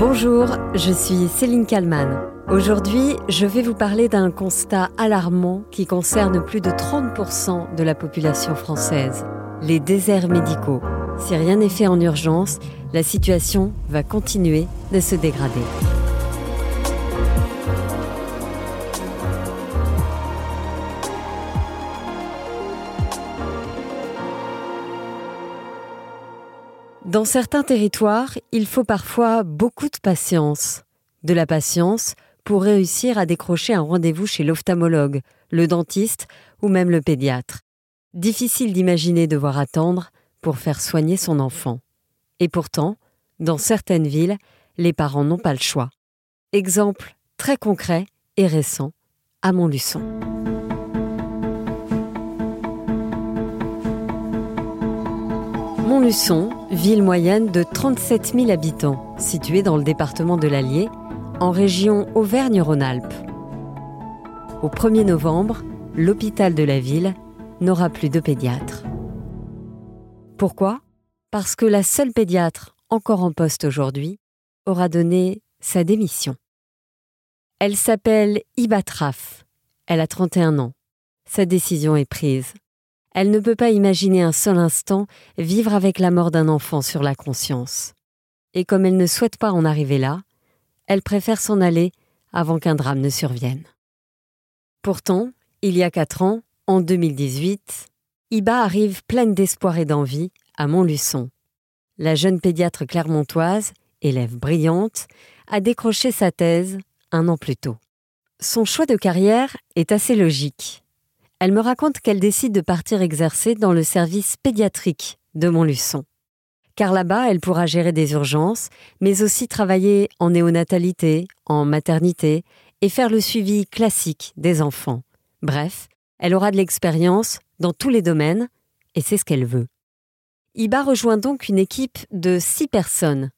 Bonjour, je suis Céline Kalman. Aujourd'hui, je vais vous parler d'un constat alarmant qui concerne plus de 30% de la population française, les déserts médicaux. Si rien n'est fait en urgence, la situation va continuer de se dégrader. Dans certains territoires, il faut parfois beaucoup de patience. De la patience pour réussir à décrocher un rendez-vous chez l'ophtalmologue, le dentiste ou même le pédiatre. Difficile d'imaginer devoir attendre pour faire soigner son enfant. Et pourtant, dans certaines villes, les parents n'ont pas le choix. Exemple très concret et récent à Montluçon. Montluçon, ville moyenne de 37 000 habitants, située dans le département de l'Allier, en région Auvergne-Rhône-Alpes. Au 1er novembre, l'hôpital de la ville n'aura plus de pédiatre. Pourquoi? Parce que la seule pédiatre encore en poste aujourd'hui aura donné sa démission. Elle s'appelle Ibatraf. Elle a 31 ans. Sa décision est prise. Elle ne peut pas imaginer un seul instant vivre avec la mort d'un enfant sur la conscience. Et comme elle ne souhaite pas en arriver là, elle préfère s'en aller avant qu'un drame ne survienne. Pourtant, il y a quatre ans, en 2018, Iba arrive pleine d'espoir et d'envie à Montluçon. La jeune pédiatre clermontoise, élève brillante, a décroché sa thèse un an plus tôt. Son choix de carrière est assez logique. Elle me raconte qu'elle décide de partir exercer dans le service pédiatrique de Montluçon. Car là-bas, elle pourra gérer des urgences, mais aussi travailler en néonatalité, en maternité et faire le suivi classique des enfants. Bref, elle aura de l'expérience dans tous les domaines et c'est ce qu'elle veut. Iba rejoint donc une équipe de six personnes.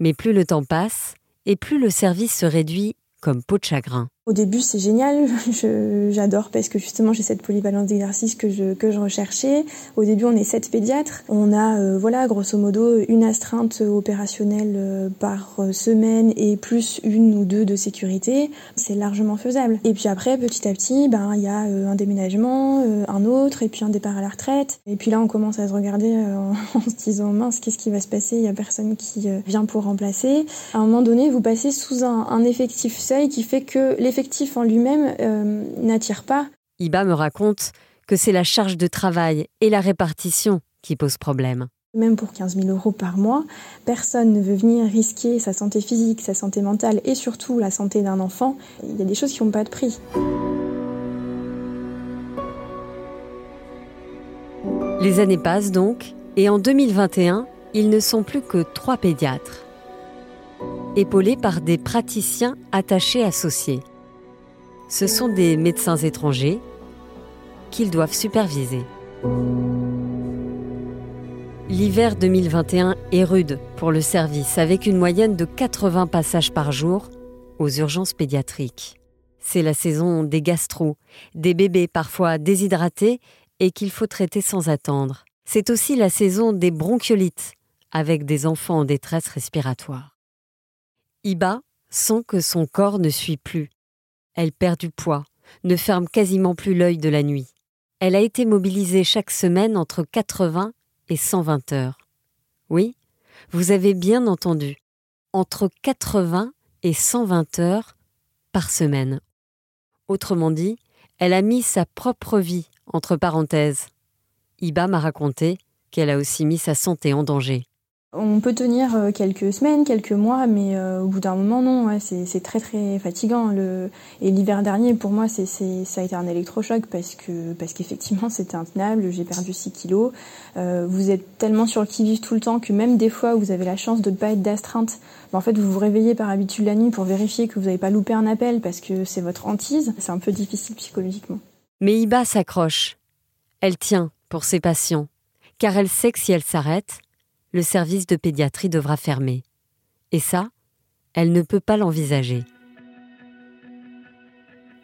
Mais plus le temps passe et plus le service se réduit comme peau de chagrin. Au début, c'est génial, j'adore parce que justement j'ai cette polyvalence d'exercice que je que je recherchais. Au début, on est sept pédiatres, on a euh, voilà grosso modo une astreinte opérationnelle euh, par euh, semaine et plus une ou deux de sécurité. C'est largement faisable. Et puis après, petit à petit, ben il y a un déménagement, un autre et puis un départ à la retraite. Et puis là, on commence à se regarder en se disant mince, qu'est-ce qui va se passer? Il y a personne qui vient pour remplacer. À un moment donné, vous passez sous un, un effectif seuil qui fait que l'effectif en lui-même euh, n'attire pas. Iba me raconte que c'est la charge de travail et la répartition qui posent problème. Même pour 15 000 euros par mois, personne ne veut venir risquer sa santé physique, sa santé mentale et surtout la santé d'un enfant. Il y a des choses qui n'ont pas de prix. Les années passent donc, et en 2021, ils ne sont plus que trois pédiatres, épaulés par des praticiens attachés associés ce sont des médecins étrangers qu'ils doivent superviser. L'hiver 2021 est rude pour le service, avec une moyenne de 80 passages par jour aux urgences pédiatriques. C'est la saison des gastro, des bébés parfois déshydratés et qu'il faut traiter sans attendre. C'est aussi la saison des bronchiolites, avec des enfants en détresse respiratoire. Iba sent que son corps ne suit plus elle perd du poids, ne ferme quasiment plus l'œil de la nuit. Elle a été mobilisée chaque semaine entre 80 et 120 heures. Oui, vous avez bien entendu, entre 80 et 120 heures par semaine. Autrement dit, elle a mis sa propre vie entre parenthèses. Iba m'a raconté qu'elle a aussi mis sa santé en danger. On peut tenir euh, quelques semaines, quelques mois, mais euh, au bout d'un moment, non, c'est très très fatigant. Et l'hiver dernier, pour moi, c'est ça a été un électrochoc parce que parce qu'effectivement, c'était intenable. J'ai perdu 6 kilos. Euh, vous êtes tellement sur le qui-vive tout le temps que même des fois, vous avez la chance de ne pas être d'astreinte. En fait, vous vous réveillez par habitude la nuit pour vérifier que vous n'avez pas loupé un appel parce que c'est votre hantise. C'est un peu difficile psychologiquement. Mais Iba s'accroche. Elle tient pour ses patients, car elle sait que si elle s'arrête, le service de pédiatrie devra fermer. Et ça, elle ne peut pas l'envisager.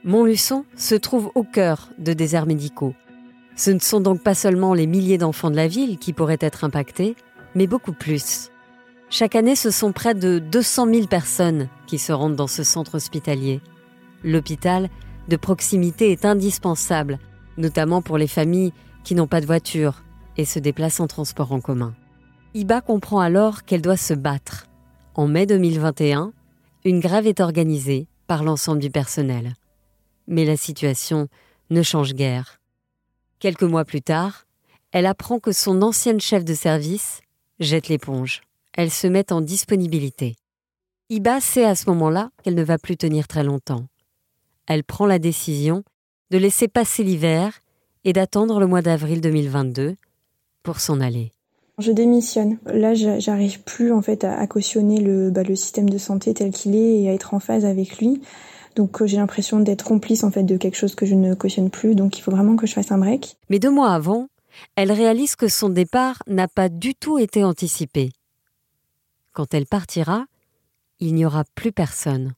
Montluçon se trouve au cœur de déserts médicaux. Ce ne sont donc pas seulement les milliers d'enfants de la ville qui pourraient être impactés, mais beaucoup plus. Chaque année, ce sont près de 200 000 personnes qui se rendent dans ce centre hospitalier. L'hôpital de proximité est indispensable, notamment pour les familles qui n'ont pas de voiture et se déplacent en transport en commun. Iba comprend alors qu'elle doit se battre. En mai 2021, une grève est organisée par l'ensemble du personnel. Mais la situation ne change guère. Quelques mois plus tard, elle apprend que son ancienne chef de service jette l'éponge. Elle se met en disponibilité. Iba sait à ce moment-là qu'elle ne va plus tenir très longtemps. Elle prend la décision de laisser passer l'hiver et d'attendre le mois d'avril 2022 pour s'en aller. Je démissionne. Là, j'arrive plus en fait à, cautionner le, bah, le système de santé tel qu'il est et à être en phase avec lui. Donc euh, j'ai l'impression d'être complice en fait de quelque chose que je ne cautionne plus. Donc il faut vraiment que je fasse un break. Mais deux mois avant, elle réalise que son départ n'a pas du tout été anticipé. Quand elle partira, il n'y aura plus personne,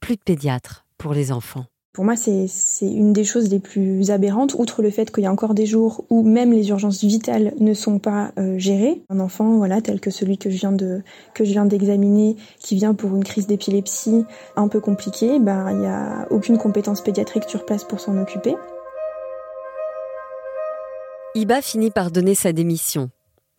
plus de pédiatre pour les enfants. Pour moi, c'est une des choses les plus aberrantes, outre le fait qu'il y a encore des jours où même les urgences vitales ne sont pas euh, gérées. Un enfant, voilà, tel que celui que je viens d'examiner, qui vient pour une crise d'épilepsie un peu compliquée, ben il n'y a aucune compétence pédiatrique sur place pour s'en occuper. Iba finit par donner sa démission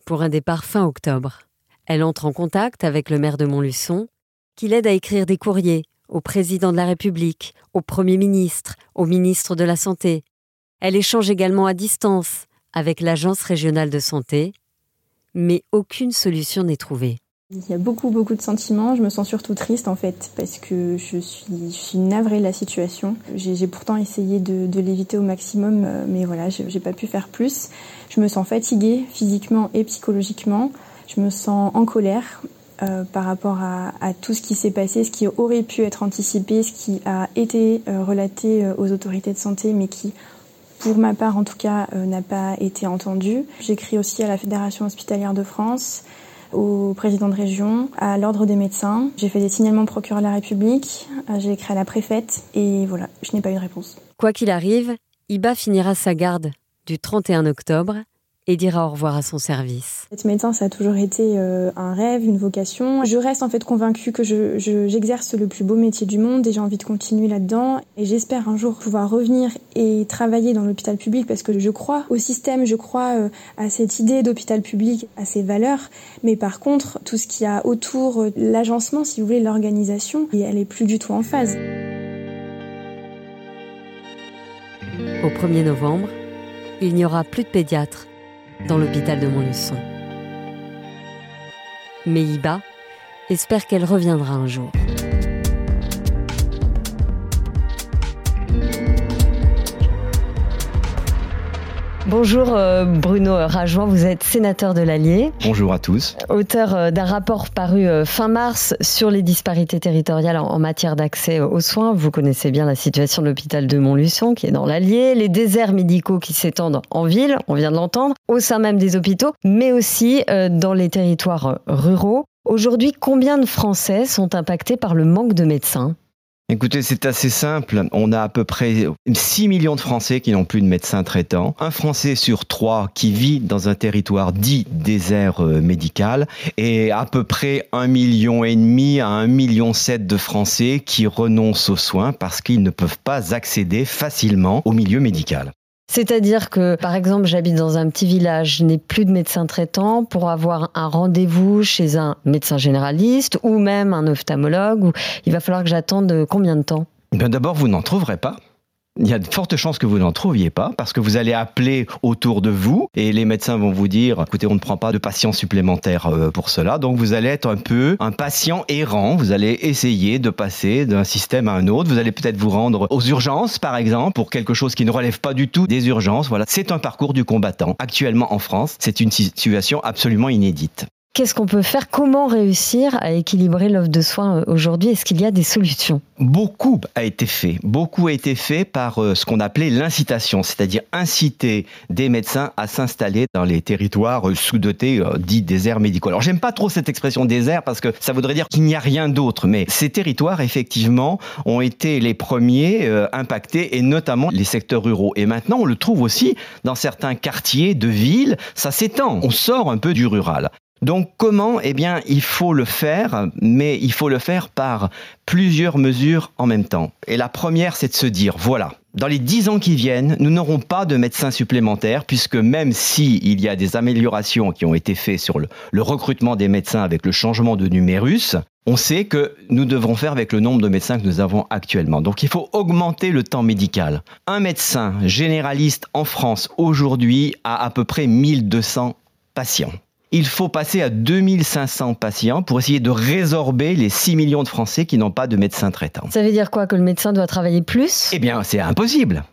pour un départ fin octobre. Elle entre en contact avec le maire de Montluçon, qui l'aide à écrire des courriers au président de la République, au Premier ministre, au ministre de la Santé. Elle échange également à distance avec l'Agence régionale de santé, mais aucune solution n'est trouvée. Il y a beaucoup, beaucoup de sentiments. Je me sens surtout triste en fait, parce que je suis, navrée de la situation. J'ai pourtant essayé de, de l'éviter au maximum, euh, mais voilà, j'ai pas pu faire plus. Je me sens fatiguée physiquement et psychologiquement. Je me sens en colère euh, par rapport à, tout ce qui s'est passé, ce qui aurait pu être anticipé, ce qui a été euh, relaté euh, aux autorités de santé, mais qui, pour ma part en tout cas, n'a pas été entendu. J'écris aussi à la Fédération hospitalière de France, au président de région, à l'ordre des médecins. J'ai fait des signalements au procureur de la République, j'ai écrit à la préfète, et voilà, je n'ai pas eu de réponse. Quoi qu'il arrive, Iba finira sa garde du 31 octobre et dira au revoir à son service. Être médecin, ça a toujours été euh, un rêve, une vocation. Je reste en fait convaincue que j'exerce je, le plus beau métier du monde et j'ai envie de continuer là-dedans. Et j'espère un jour pouvoir revenir et travailler dans l'hôpital public parce que je crois au système, je crois euh, à cette idée d'hôpital public, à ses valeurs. Mais par contre, tout ce qu'il y a autour, euh, l'agencement, si vous voulez, l'organisation, elle est plus du tout en phase. Au 1er novembre, il n'y aura plus de pédiatre dans l'hôpital de Montluçon. Iba espère qu'elle reviendra un jour. Bonjour euh, Bruno Rajoin, vous êtes sénateur de l'Allier. Bonjour à tous. Auteur euh, d'un rapport paru euh, fin mars sur les disparités territoriales en matière d'accès aux soins. Vous connaissez bien la situation de l'hôpital de Montluçon qui est dans l'Allier, les déserts médicaux qui s'étendent en ville, on vient de l'entendre, au sein même des hôpitaux, mais aussi dans les territoires ruraux. Aujourd'hui, combien de Français sont impactés par le manque de médecins? Écoutez, c'est assez simple. On a à peu près 6 millions de Français qui n'ont plus de médecin traitant. Un Français sur trois qui vit dans un territoire dit désert euh, médical. Et à peu près 1 million à 1 million 7 de Français qui renoncent aux soins parce qu'ils ne peuvent pas accéder facilement au milieu médical. C'est-à-dire que, par exemple, j'habite dans un petit village, je n'ai plus de médecin traitant pour avoir un rendez-vous chez un médecin généraliste ou même un ophtalmologue. il va falloir que j'attende combien de temps? Eh D'abord, vous n'en trouverez pas il y a de fortes chances que vous n'en trouviez pas parce que vous allez appeler autour de vous et les médecins vont vous dire écoutez on ne prend pas de patients supplémentaires euh, pour cela. Donc vous allez être un peu un patient errant. Vous allez essayer de passer d'un système à un autre. Vous allez peut-être vous rendre aux urgences par exemple pour quelque chose qui ne relève pas du tout des urgences. Voilà. C'est un parcours du combattant. Actuellement en France c'est une situation absolument inédite Qu'est-ce qu'on peut faire? Comment réussir à équilibrer l'offre de soins euh, aujourd'hui? Est-ce qu'il y a des solutions? Beaucoup a été fait. Beaucoup a été fait par euh, ce qu'on appelait l'incitation, c'est-à-dire inciter des médecins à s'installer dans les territoires euh, sous-dotés, dits déserts médicaux. Alors j'aime pas trop cette expression désert parce que ça voudrait dire qu'il n'y a rien d'autre, mais ces territoires effectivement ont été les premiers impactés et notamment les secteurs ruraux. Et maintenant on le trouve aussi dans certains quartiers de villes, ça s'étend. On sort un peu du rural. Donc comment Eh bien, il faut le faire, mais il faut le faire par plusieurs mesures en même temps. Et la première, c'est de se dire, voilà, dans les dix ans qui viennent, nous n'aurons pas de médecins supplémentaires, puisque même s'il y a des améliorations qui ont été faites sur le, le recrutement des médecins avec le changement de numérus, on sait que nous devrons faire avec le nombre de médecins que nous avons actuellement. Donc il faut augmenter le temps médical. Un médecin généraliste en France aujourd'hui a à peu près 1200 patients. Il faut passer à 2500 patients pour essayer de résorber les 6 millions de Français qui n'ont pas de médecin traitant. Ça veut dire quoi Que le médecin doit travailler plus? Eh bien, c'est impossible.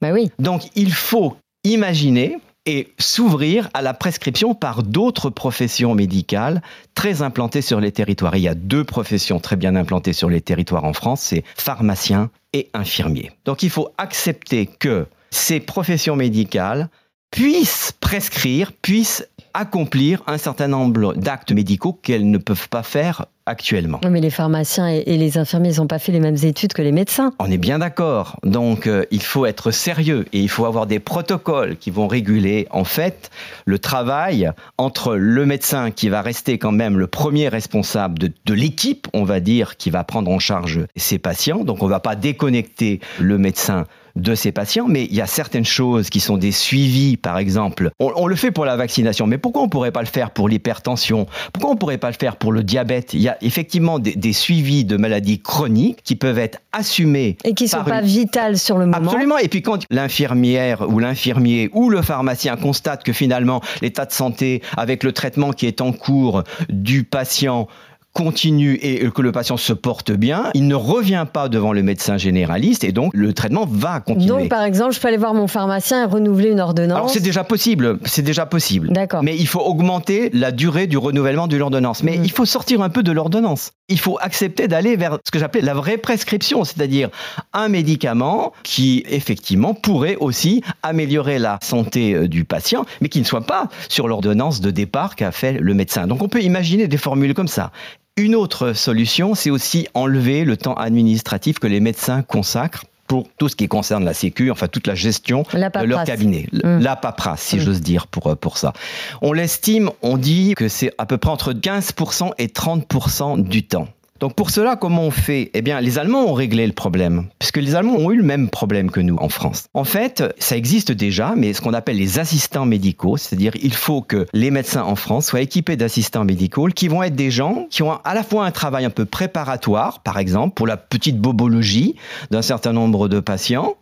Bah oui. Donc il faut imaginer et s'ouvrir à la prescription par d'autres professions médicales très implantées sur les territoires. il y a deux professions très bien implantées sur les territoires en France, c'est pharmacien et infirmier. Donc il faut accepter que ces professions médicales puissent prescrire, puissent accomplir un certain nombre d'actes médicaux qu'elles ne peuvent pas faire actuellement. Mais les pharmaciens et les infirmiers n'ont pas fait les mêmes études que les médecins. On est bien d'accord. Donc euh, il faut être sérieux et il faut avoir des protocoles qui vont réguler en fait le travail entre le médecin qui va rester quand même le premier responsable de, de l'équipe, on va dire, qui va prendre en charge ses patients. Donc on ne va pas déconnecter le médecin de ces patients, mais il y a certaines choses qui sont des suivis, par exemple. On, le fait pour la vaccination, mais pourquoi on ne pourrait pas le faire pour l'hypertension? Pourquoi on ne pourrait pas le faire pour le diabète? Il y a effectivement des, suivis de maladies chroniques qui peuvent être assumés. Et qui ne sont pas vitales sur le moment. Absolument. Et puis quand l'infirmière ou l'infirmier ou le pharmacien constate que finalement l'état de santé avec le traitement qui est en cours du patient continue et que le patient se porte bien, il ne revient pas devant le médecin généraliste et donc le traitement va continuer. Donc par exemple, je peux aller voir mon pharmacien et renouveler une ordonnance. Alors c'est déjà possible, c'est déjà possible. D'accord. Mais il faut augmenter la durée du renouvellement de l'ordonnance. Mais mm. il faut sortir un peu de l'ordonnance. Il faut accepter d'aller vers ce que j'appelais la vraie prescription, c'est-à-dire un médicament qui effectivement pourrait aussi améliorer la santé euh, du patient, mais qui ne soit pas sur l'ordonnance de départ qu'a fait le médecin. Donc on peut imaginer des formules comme ça. Une autre solution, c'est aussi enlever le temps administratif que les médecins consacrent pour tout ce qui concerne la sécu, enfin toute la gestion de leur cabinet. Mmh. La paperasse, si mmh. j'ose dire, pour, euh, pour ça. On l'estime, on dit que c'est à peu près entre 15% et 30% du temps. Donc pour cela, comment on fait? Eh bien, les Allemands ont réglé le problème, puisque les Allemands ont eu le même problème que nous en France. En fait, ça existe déjà, mais ce qu'on appelle les assistants médicaux, c'est-à-dire il faut que les médecins en France soient équipés d'assistants médicaux qui vont être des gens qui ont à la fois un travail un peu préparatoire, par exemple, pour la petite bobologie d'un certain nombre de patients,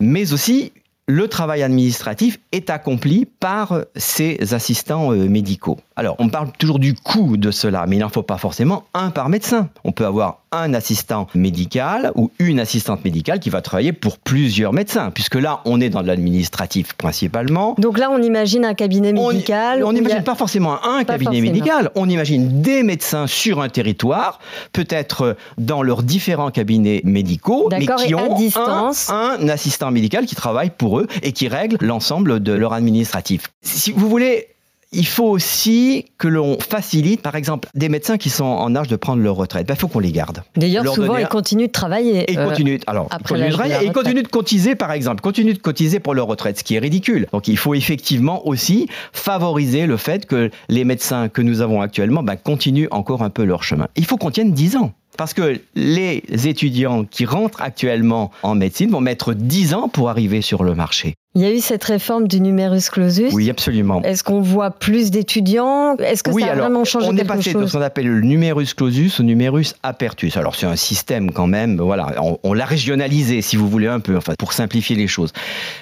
mais aussi le travail administratif est accompli par ces assistants euh, médicaux. Alors, on parle toujours du coût de cela, mais il n'en faut pas forcément un par médecin. On peut avoir un assistant médical ou une assistante médicale qui va travailler pour plusieurs médecins, puisque là, on est dans l'administratif principalement. Donc là, on imagine un cabinet médical. On n'imagine pas forcément un cabinet médical, on imagine des médecins sur un territoire, peut-être dans leurs différents cabinets médicaux, mais qui ont un, un assistant médical qui travaille pour eux et qui règle l'ensemble de leur administratif. Si vous voulez, il faut aussi que l'on facilite, par exemple, des médecins qui sont en âge de prendre leur retraite. Il ben, faut qu'on les garde. D'ailleurs, souvent, ils continuent de travailler. Et ils continuent, alors, après ils continuent, de et ils continuent de cotiser, par exemple, continuent de cotiser pour leur retraite, ce qui est ridicule. Donc, il faut effectivement aussi favoriser le fait que les médecins que nous avons actuellement ben, continuent encore un peu leur chemin. Il faut qu'on tienne 10 ans. Parce que les étudiants qui rentrent actuellement en médecine vont mettre 10 ans pour arriver sur le marché. Il y a eu cette réforme du numerus clausus. Oui, absolument. Est-ce qu'on voit plus d'étudiants? Est-ce que ça a vraiment changé on quelque chose On est passé de ce qu'on appelle le numerus clausus au numerus apertus. Alors c'est un système quand même, voilà, on, l'a régionalisé si vous voulez un peu, enfin pour simplifier les choses.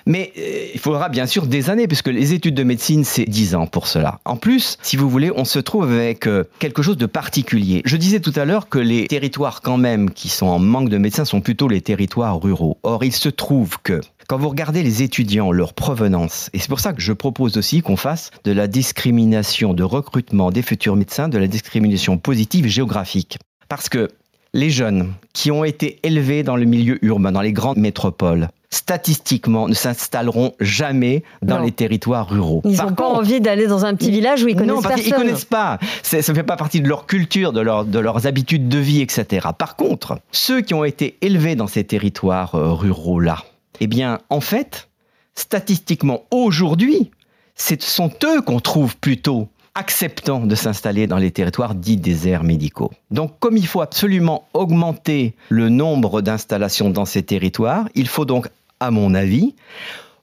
Mais euh, il faudra bien sûr des années puisque les études de médecine c'est 10 ans pour cela. En plus, si vous voulez, on se trouve avec euh, quelque chose de particulier. Je disais tout à l'heure que les territoires quand même qui sont en manque de médecins sont plutôt les territoires ruraux. Or, il se trouve que quand vous regardez les étudiants, leur provenance, et c'est pour ça que je propose aussi qu'on fasse de la discrimination de recrutement des futurs médecins, de la discrimination positive géographique. Parce que les jeunes qui ont été élevés dans le milieu urbain, dans les grandes métropoles, statistiquement, ne s'installeront jamais dans les territoires ruraux. Ils n'ont pas envie d'aller dans un petit village où ils connaissent non, parce personne. connaissent pas. Ça ne fait pas partie de leur culture, de, leur, de leurs habitudes de vie, etc. Par contre, ceux qui ont été élevés dans ces territoires euh, ruraux-là, eh bien, en fait, statistiquement, aujourd'hui, ce sont eux qu'on trouve plutôt acceptant de s'installer dans les territoires dits déserts médicaux. Donc comme il faut absolument augmenter le nombre d'installations dans ces territoires, il faut donc, à mon avis,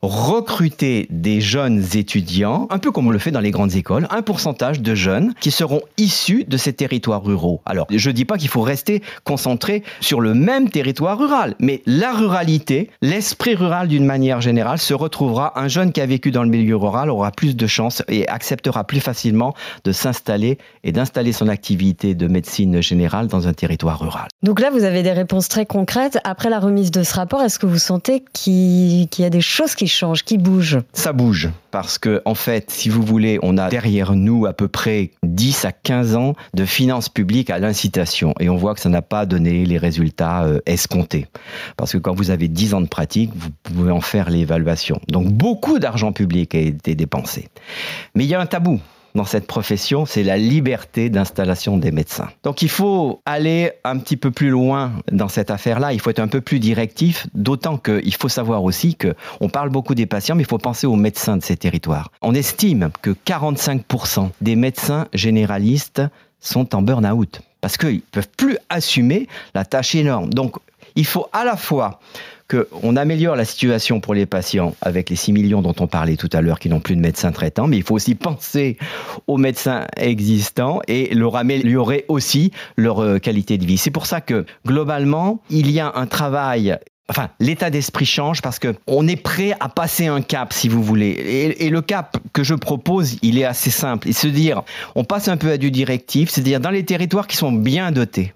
recruter des jeunes étudiants, un peu comme on le fait dans les grandes écoles, un pourcentage de jeunes qui seront issus de ces territoires ruraux. Alors, je ne dis pas qu'il faut rester concentré sur le même territoire rural, mais la ruralité, l'esprit rural d'une manière générale, se retrouvera. Un jeune qui a vécu dans le milieu rural aura plus de chances et acceptera plus facilement de s'installer et d'installer son activité de médecine générale dans un territoire rural. Donc là, vous avez des réponses très concrètes. Après la remise de ce rapport, est-ce que vous sentez qu'il y a des choses qui qui bouge Ça bouge parce que en fait, si vous voulez, on a derrière nous à peu près 10 à 15 ans de finances publiques à l'incitation et on voit que ça n'a pas donné les résultats euh, escomptés. Parce que quand vous avez 10 ans de pratique, vous pouvez en faire l'évaluation. Donc beaucoup d'argent public a été dépensé. Mais il y a un tabou dans cette profession, c'est la liberté d'installation des médecins. Donc il faut aller un petit peu plus loin dans cette affaire-là, il faut être un peu plus directif, d'autant qu'il faut savoir aussi que on parle beaucoup des patients, mais il faut penser aux médecins de ces territoires. On estime que 45% des médecins généralistes sont en burn-out parce qu'ils ne peuvent plus assumer la tâche énorme. Donc il faut à la fois qu'on améliore la situation pour les patients avec les 6 millions dont on parlait tout à l'heure qui n'ont plus de médecins traitants, mais il faut aussi penser aux médecins existants et leur améliorer aussi leur euh, qualité de vie. C'est pour ça que globalement, il y a un travail Enfin, l'état d'esprit change parce que on est prêt à passer un cap, si vous voulez. Et, et, le cap que je propose, il est assez simple. Et se dire, on passe un peu à du directif, c'est-à-dire dans les territoires qui sont bien dotés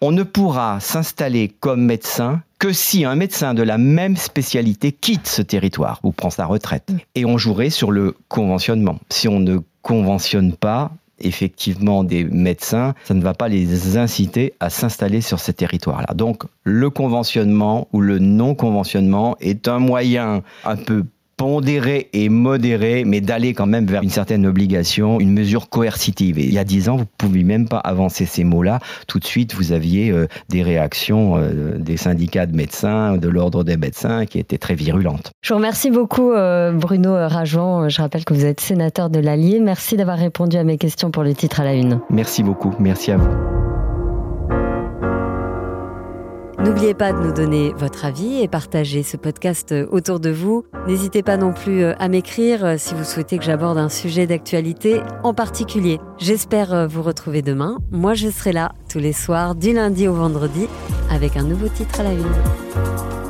on ne pourra s'installer comme médecin que si un médecin de la même spécialité quitte ce territoire ou prend sa retraite. Et on jouerait sur le conventionnement. Si on ne conventionne pas, effectivement des médecins, ça ne va pas les inciter à s'installer sur ce territoire-là. Donc le conventionnement ou le non-conventionnement est un moyen un peu pondéré et modéré, mais d'aller quand même vers une certaine obligation, une mesure coercitive. Et il y a dix ans, vous ne pouviez même pas avancer ces mots-là. Tout de suite, vous aviez euh, des réactions euh, des syndicats de médecins, de l'ordre des médecins, qui étaient très virulentes. Je vous remercie beaucoup, euh, Bruno Rajon. Je rappelle que vous êtes sénateur de l'Allier. Merci d'avoir répondu à mes questions pour le titre à la une. Merci beaucoup. Merci à vous. N'oubliez pas de nous donner votre avis et partager ce podcast autour de vous. N'hésitez pas non plus euh, à m'écrire euh, si vous souhaitez que j'aborde un sujet d'actualité en particulier. J'espère euh, vous retrouver demain. Moi, je serai là tous les soirs du lundi au vendredi avec un nouveau titre à la une.